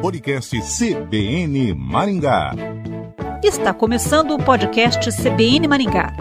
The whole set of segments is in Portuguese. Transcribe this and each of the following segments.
podcast CBN Maringá. Está começando o podcast CBN Maringá.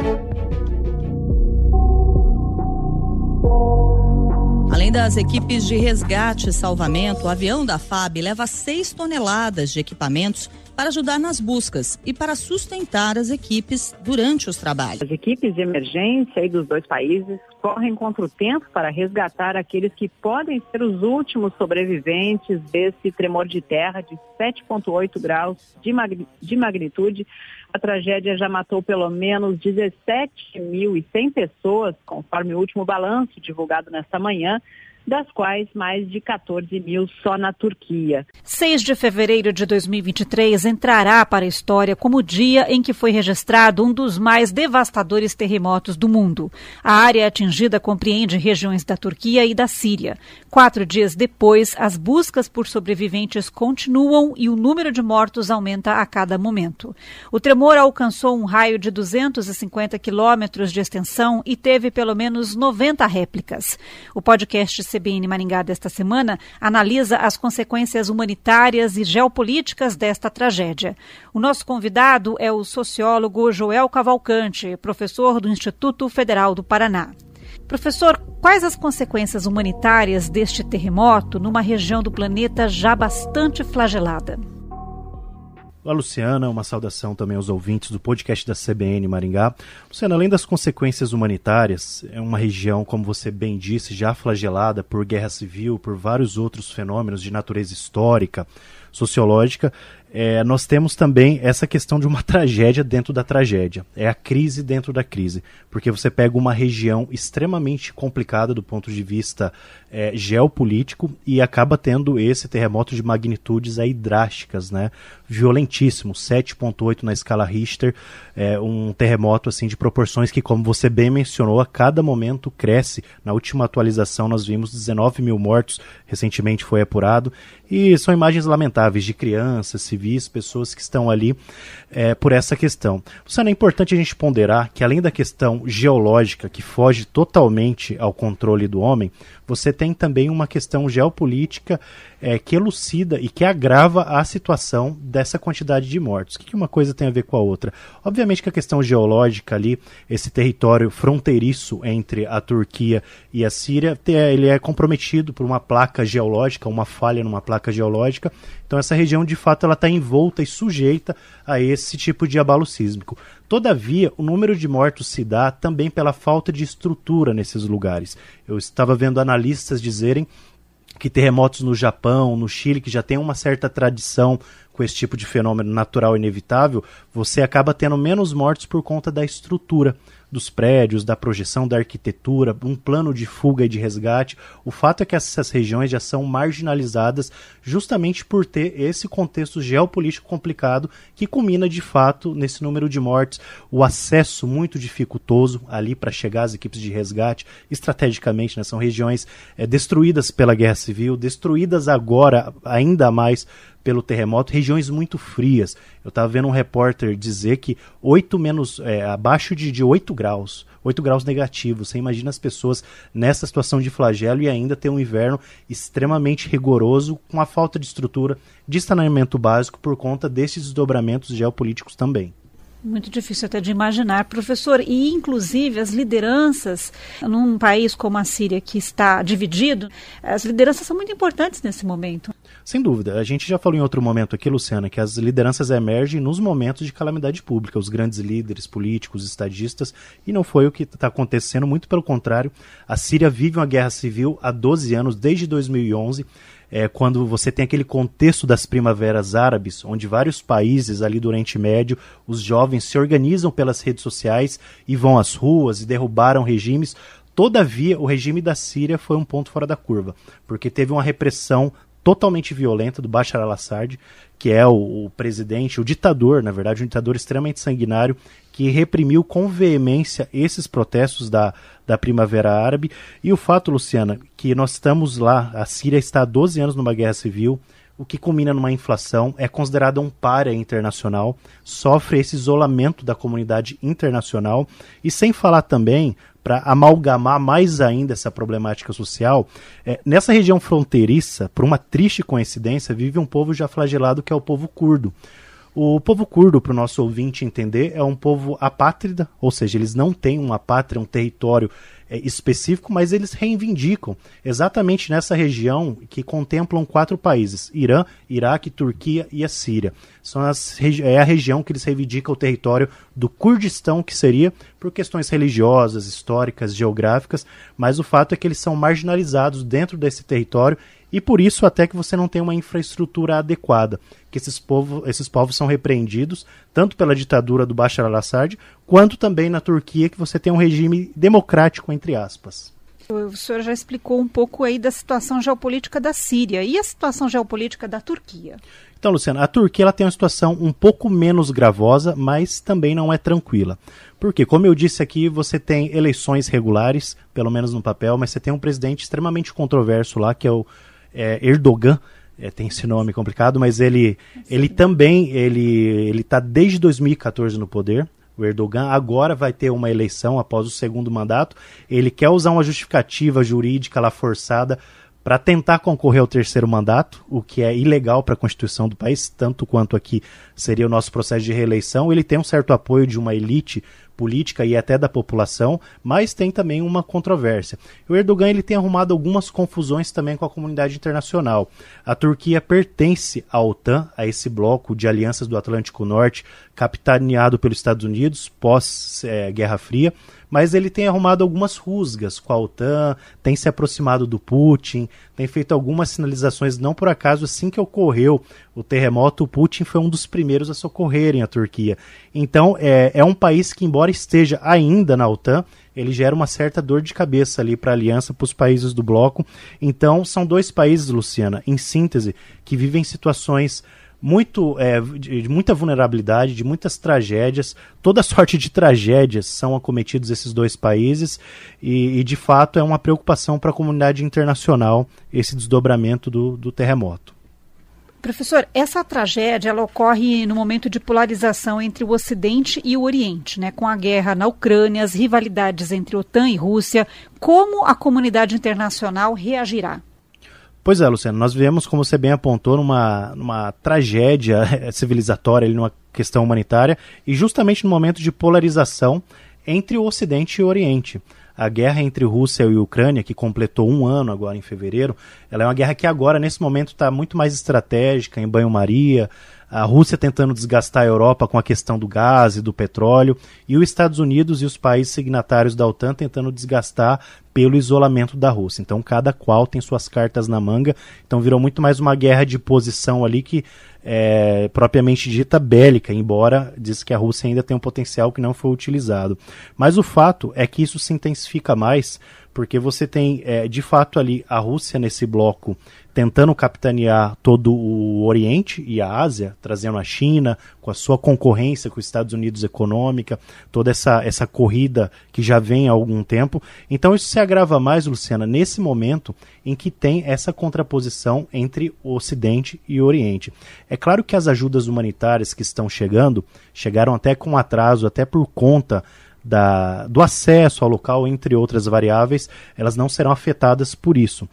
Além das equipes de resgate e salvamento, o avião da FAB leva 6 toneladas de equipamentos para ajudar nas buscas e para sustentar as equipes durante os trabalhos. As equipes de emergência dos dois países correm contra o tempo para resgatar aqueles que podem ser os últimos sobreviventes desse tremor de terra de 7,8 graus de, mag de magnitude. A tragédia já matou pelo menos 17.100 pessoas, conforme o último balanço divulgado nesta manhã das quais mais de 14 mil só na Turquia. 6 de fevereiro de 2023 entrará para a história como o dia em que foi registrado um dos mais devastadores terremotos do mundo. A área atingida compreende regiões da Turquia e da Síria. Quatro dias depois, as buscas por sobreviventes continuam e o número de mortos aumenta a cada momento. O tremor alcançou um raio de 250 quilômetros de extensão e teve pelo menos 90 réplicas. O podcast CBN Maringá desta semana analisa as consequências humanitárias e geopolíticas desta tragédia. O nosso convidado é o sociólogo Joel Cavalcante, professor do Instituto Federal do Paraná. Professor, quais as consequências humanitárias deste terremoto numa região do planeta já bastante flagelada? Olá, Luciana. Uma saudação também aos ouvintes do podcast da CBN Maringá. Luciana, além das consequências humanitárias, é uma região, como você bem disse, já flagelada por guerra civil, por vários outros fenômenos de natureza histórica, sociológica, é, nós temos também essa questão de uma tragédia dentro da tragédia. É a crise dentro da crise. Porque você pega uma região extremamente complicada do ponto de vista é, geopolítico e acaba tendo esse terremoto de magnitudes aí drásticas, né? Violentíssimo, 7.8 na escala Richter, é, um terremoto assim de proporções que, como você bem mencionou, a cada momento cresce. Na última atualização nós vimos 19 mil mortos, recentemente foi apurado, e são imagens lamentáveis de crianças, civis, pessoas que estão ali é, por essa questão. Luciano, é importante a gente ponderar que além da questão geológica que foge totalmente ao controle do homem, você tem também uma questão geopolítica é, que elucida e que agrava a situação dessa quantidade de mortos. O que, que uma coisa tem a ver com a outra? Obviamente que a questão geológica ali, esse território fronteiriço entre a Turquia e a Síria, ele é comprometido por uma placa geológica, uma falha numa placa geológica. Então essa região, de fato, ela está envolta e sujeita a esse tipo de abalo sísmico. Todavia, o número de mortos se dá também pela falta de estrutura nesses lugares. Eu estava vendo analistas dizerem que terremotos no Japão, no Chile, que já tem uma certa tradição com esse tipo de fenômeno natural inevitável, você acaba tendo menos mortes por conta da estrutura dos prédios, da projeção da arquitetura, um plano de fuga e de resgate. O fato é que essas regiões já são marginalizadas justamente por ter esse contexto geopolítico complicado que culmina de fato nesse número de mortes, o acesso muito dificultoso ali para chegar às equipes de resgate, estrategicamente, né, são regiões é, destruídas pela guerra civil, destruídas agora ainda mais pelo terremoto, regiões muito frias. Eu estava vendo um repórter dizer que 8 menos, é, abaixo de, de 8 graus, 8 graus negativos. Você imagina as pessoas nessa situação de flagelo e ainda ter um inverno extremamente rigoroso, com a falta de estrutura de saneamento básico por conta desses desdobramentos geopolíticos também. Muito difícil até de imaginar, professor. E, inclusive, as lideranças, num país como a Síria, que está dividido, as lideranças são muito importantes nesse momento. Sem dúvida. A gente já falou em outro momento aqui, Luciana, que as lideranças emergem nos momentos de calamidade pública, os grandes líderes políticos, estadistas, e não foi o que está acontecendo, muito pelo contrário. A Síria vive uma guerra civil há 12 anos, desde 2011. É, quando você tem aquele contexto das primaveras árabes, onde vários países ali do Oriente Médio, os jovens se organizam pelas redes sociais e vão às ruas e derrubaram regimes. Todavia, o regime da Síria foi um ponto fora da curva, porque teve uma repressão totalmente violenta do Bashar al-Assad, que é o, o, presidente, o ditador, na verdade, um ditador extremamente sanguinário, que reprimiu com veemência esses protestos da, da Primavera Árabe. E o fato, Luciana, que nós estamos lá, a Síria está há 12 anos numa guerra civil, o que culmina numa inflação, é considerada um párea internacional, sofre esse isolamento da comunidade internacional e sem falar também para amalgamar mais ainda essa problemática social, é, nessa região fronteiriça, por uma triste coincidência, vive um povo já flagelado que é o povo curdo. O povo curdo, para o nosso ouvinte entender, é um povo apátrida, ou seja, eles não têm uma pátria, um território é, específico, mas eles reivindicam exatamente nessa região que contemplam quatro países: Irã, Iraque, Turquia e a Síria. São as, é a região que eles reivindicam o território do Kurdistão, que seria por questões religiosas, históricas, geográficas, mas o fato é que eles são marginalizados dentro desse território e por isso até que você não tem uma infraestrutura adequada, que esses, povo, esses povos são repreendidos tanto pela ditadura do Bashar al-Assad, quanto também na Turquia, que você tem um regime democrático, entre aspas. O senhor já explicou um pouco aí da situação geopolítica da Síria e a situação geopolítica da Turquia. Então, Luciana, a Turquia ela tem uma situação um pouco menos gravosa, mas também não é tranquila. Porque, como eu disse aqui, você tem eleições regulares, pelo menos no papel, mas você tem um presidente extremamente controverso lá, que é o é, Erdogan, é, tem esse nome complicado, mas ele, ele também ele ele está desde 2014 no poder. O Erdogan agora vai ter uma eleição após o segundo mandato. Ele quer usar uma justificativa jurídica lá forçada para tentar concorrer ao terceiro mandato, o que é ilegal para a Constituição do país, tanto quanto aqui seria o nosso processo de reeleição. Ele tem um certo apoio de uma elite política e até da população, mas tem também uma controvérsia. O Erdogan ele tem arrumado algumas confusões também com a comunidade internacional. A Turquia pertence à OTAN, a esse bloco de alianças do Atlântico Norte, capitaneado pelos Estados Unidos pós-Guerra é, Fria mas ele tem arrumado algumas rusgas com a OTAN, tem se aproximado do Putin, tem feito algumas sinalizações, não por acaso, assim que ocorreu o terremoto, o Putin foi um dos primeiros a socorrerem a Turquia. Então, é, é um país que, embora esteja ainda na OTAN, ele gera uma certa dor de cabeça ali para a aliança, para os países do bloco. Então, são dois países, Luciana, em síntese, que vivem situações muito é, de, de, muita vulnerabilidade, de muitas tragédias. Toda sorte de tragédias são acometidos esses dois países e, e de fato é uma preocupação para a comunidade internacional esse desdobramento do, do terremoto. Professor, essa tragédia ela ocorre no momento de polarização entre o Ocidente e o Oriente, né? com a guerra na Ucrânia, as rivalidades entre OTAN e Rússia. Como a comunidade internacional reagirá? Pois é, Luciano, nós vivemos, como você bem apontou, numa, numa tragédia civilizatória, numa questão humanitária, e justamente no momento de polarização entre o Ocidente e o Oriente. A guerra entre Rússia e Ucrânia, que completou um ano agora em fevereiro, ela é uma guerra que agora, nesse momento, está muito mais estratégica, em banho-maria, a Rússia tentando desgastar a Europa com a questão do gás e do petróleo, e os Estados Unidos e os países signatários da OTAN tentando desgastar pelo isolamento da Rússia. Então, cada qual tem suas cartas na manga. Então, virou muito mais uma guerra de posição ali que é propriamente dita bélica, embora diz que a Rússia ainda tem um potencial que não foi utilizado. Mas o fato é que isso se intensifica mais porque você tem, é, de fato, ali a Rússia nesse bloco tentando capitanear todo o Oriente e a Ásia, trazendo a China com a sua concorrência com os Estados Unidos econômica, toda essa, essa corrida que já vem há algum tempo. Então isso se agrava mais, Luciana, nesse momento em que tem essa contraposição entre o Ocidente e o Oriente. É claro que as ajudas humanitárias que estão chegando, chegaram até com atraso, até por conta da, do acesso ao local, entre outras variáveis, elas não serão afetadas por isso.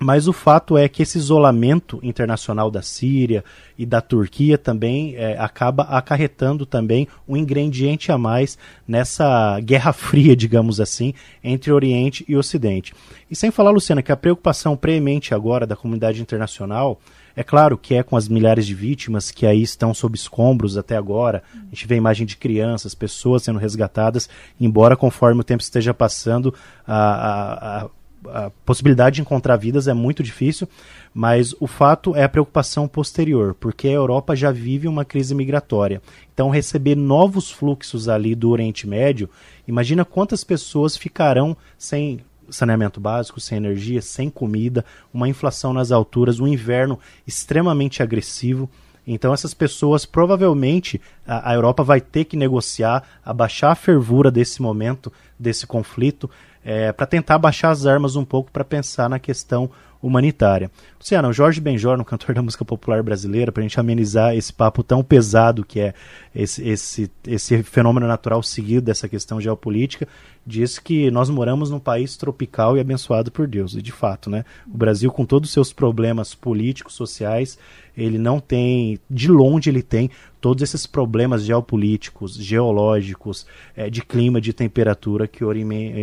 Mas o fato é que esse isolamento internacional da Síria e da Turquia também é, acaba acarretando também um ingrediente a mais nessa guerra fria, digamos assim, entre Oriente e Ocidente. E sem falar, Luciana, que a preocupação premente agora da comunidade internacional é claro que é com as milhares de vítimas que aí estão sob escombros até agora. A gente vê a imagem de crianças, pessoas sendo resgatadas, embora conforme o tempo esteja passando, a, a, a possibilidade de encontrar vidas é muito difícil, mas o fato é a preocupação posterior, porque a Europa já vive uma crise migratória. Então, receber novos fluxos ali do Oriente Médio, imagina quantas pessoas ficarão sem saneamento básico, sem energia, sem comida, uma inflação nas alturas, um inverno extremamente agressivo. Então essas pessoas provavelmente a, a, Europa vai ter que negociar, abaixar a fervura desse momento, desse conflito. É, para tentar baixar as armas um pouco para pensar na questão humanitária. Luciana, o Jorge Benjor, um cantor da música popular brasileira, para a gente amenizar esse papo tão pesado que é esse, esse, esse fenômeno natural seguido dessa questão geopolítica, diz que nós moramos num país tropical e abençoado por Deus. E de fato, né? O Brasil, com todos os seus problemas políticos, sociais, ele não tem, de longe ele tem todos esses problemas geopolíticos, geológicos, é, de clima, de temperatura que o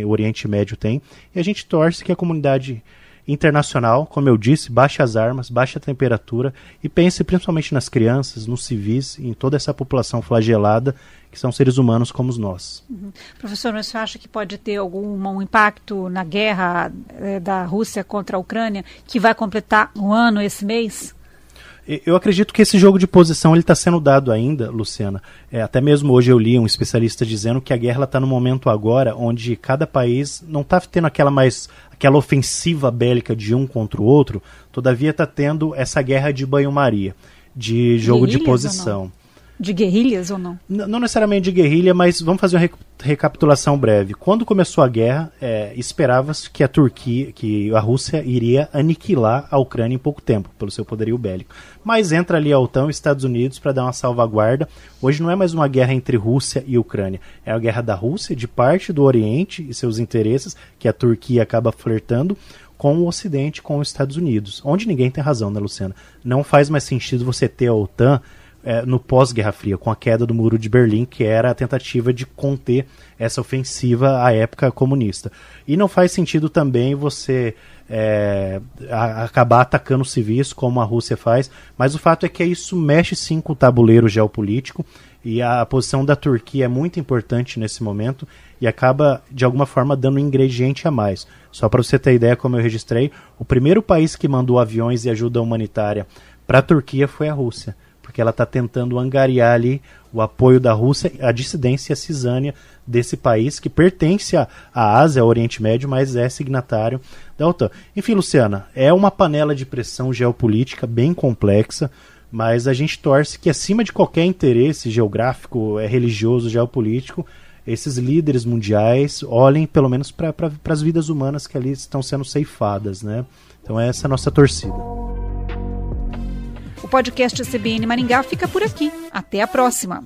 Oriente Médio tem. E a gente torce que a comunidade internacional, como eu disse, baixe as armas, baixe a temperatura e pense principalmente nas crianças, nos civis, em toda essa população flagelada que são seres humanos como nós. Uhum. Professor, você acha que pode ter algum um impacto na guerra é, da Rússia contra a Ucrânia que vai completar um ano esse mês? Eu acredito que esse jogo de posição ele está sendo dado ainda, Luciana. É, até mesmo hoje eu li um especialista dizendo que a guerra está no momento agora onde cada país não está tendo aquela mais aquela ofensiva bélica de um contra o outro, todavia está tendo essa guerra de banho-maria, de jogo de posição. De guerrilhas ou não? N não necessariamente de guerrilha, mas vamos fazer uma rec recapitulação breve. Quando começou a guerra, é, esperava-se que a Turquia, que a Rússia iria aniquilar a Ucrânia em pouco tempo, pelo seu poderio bélico. Mas entra ali a OTAN e Estados Unidos para dar uma salvaguarda. Hoje não é mais uma guerra entre Rússia e Ucrânia, é a guerra da Rússia de parte do Oriente e seus interesses, que a Turquia acaba flertando, com o Ocidente, com os Estados Unidos. Onde ninguém tem razão, né, Luciana? Não faz mais sentido você ter a OTAN é, no pós-Guerra Fria, com a queda do Muro de Berlim, que era a tentativa de conter essa ofensiva à época comunista. E não faz sentido também você é, a, acabar atacando civis, como a Rússia faz, mas o fato é que isso mexe sim com o tabuleiro geopolítico e a posição da Turquia é muito importante nesse momento e acaba, de alguma forma, dando um ingrediente a mais. Só para você ter ideia, como eu registrei, o primeiro país que mandou aviões e ajuda humanitária para a Turquia foi a Rússia porque ela está tentando angariar ali o apoio da Rússia, a dissidência cisânia desse país que pertence à Ásia, ao Oriente Médio, mas é signatário da OTAN. Enfim, Luciana, é uma panela de pressão geopolítica bem complexa, mas a gente torce que acima de qualquer interesse geográfico, é religioso, geopolítico, esses líderes mundiais olhem pelo menos para pra, as vidas humanas que ali estão sendo ceifadas, né? Então essa é a nossa torcida. Podcast CBN Maringá fica por aqui. Até a próxima.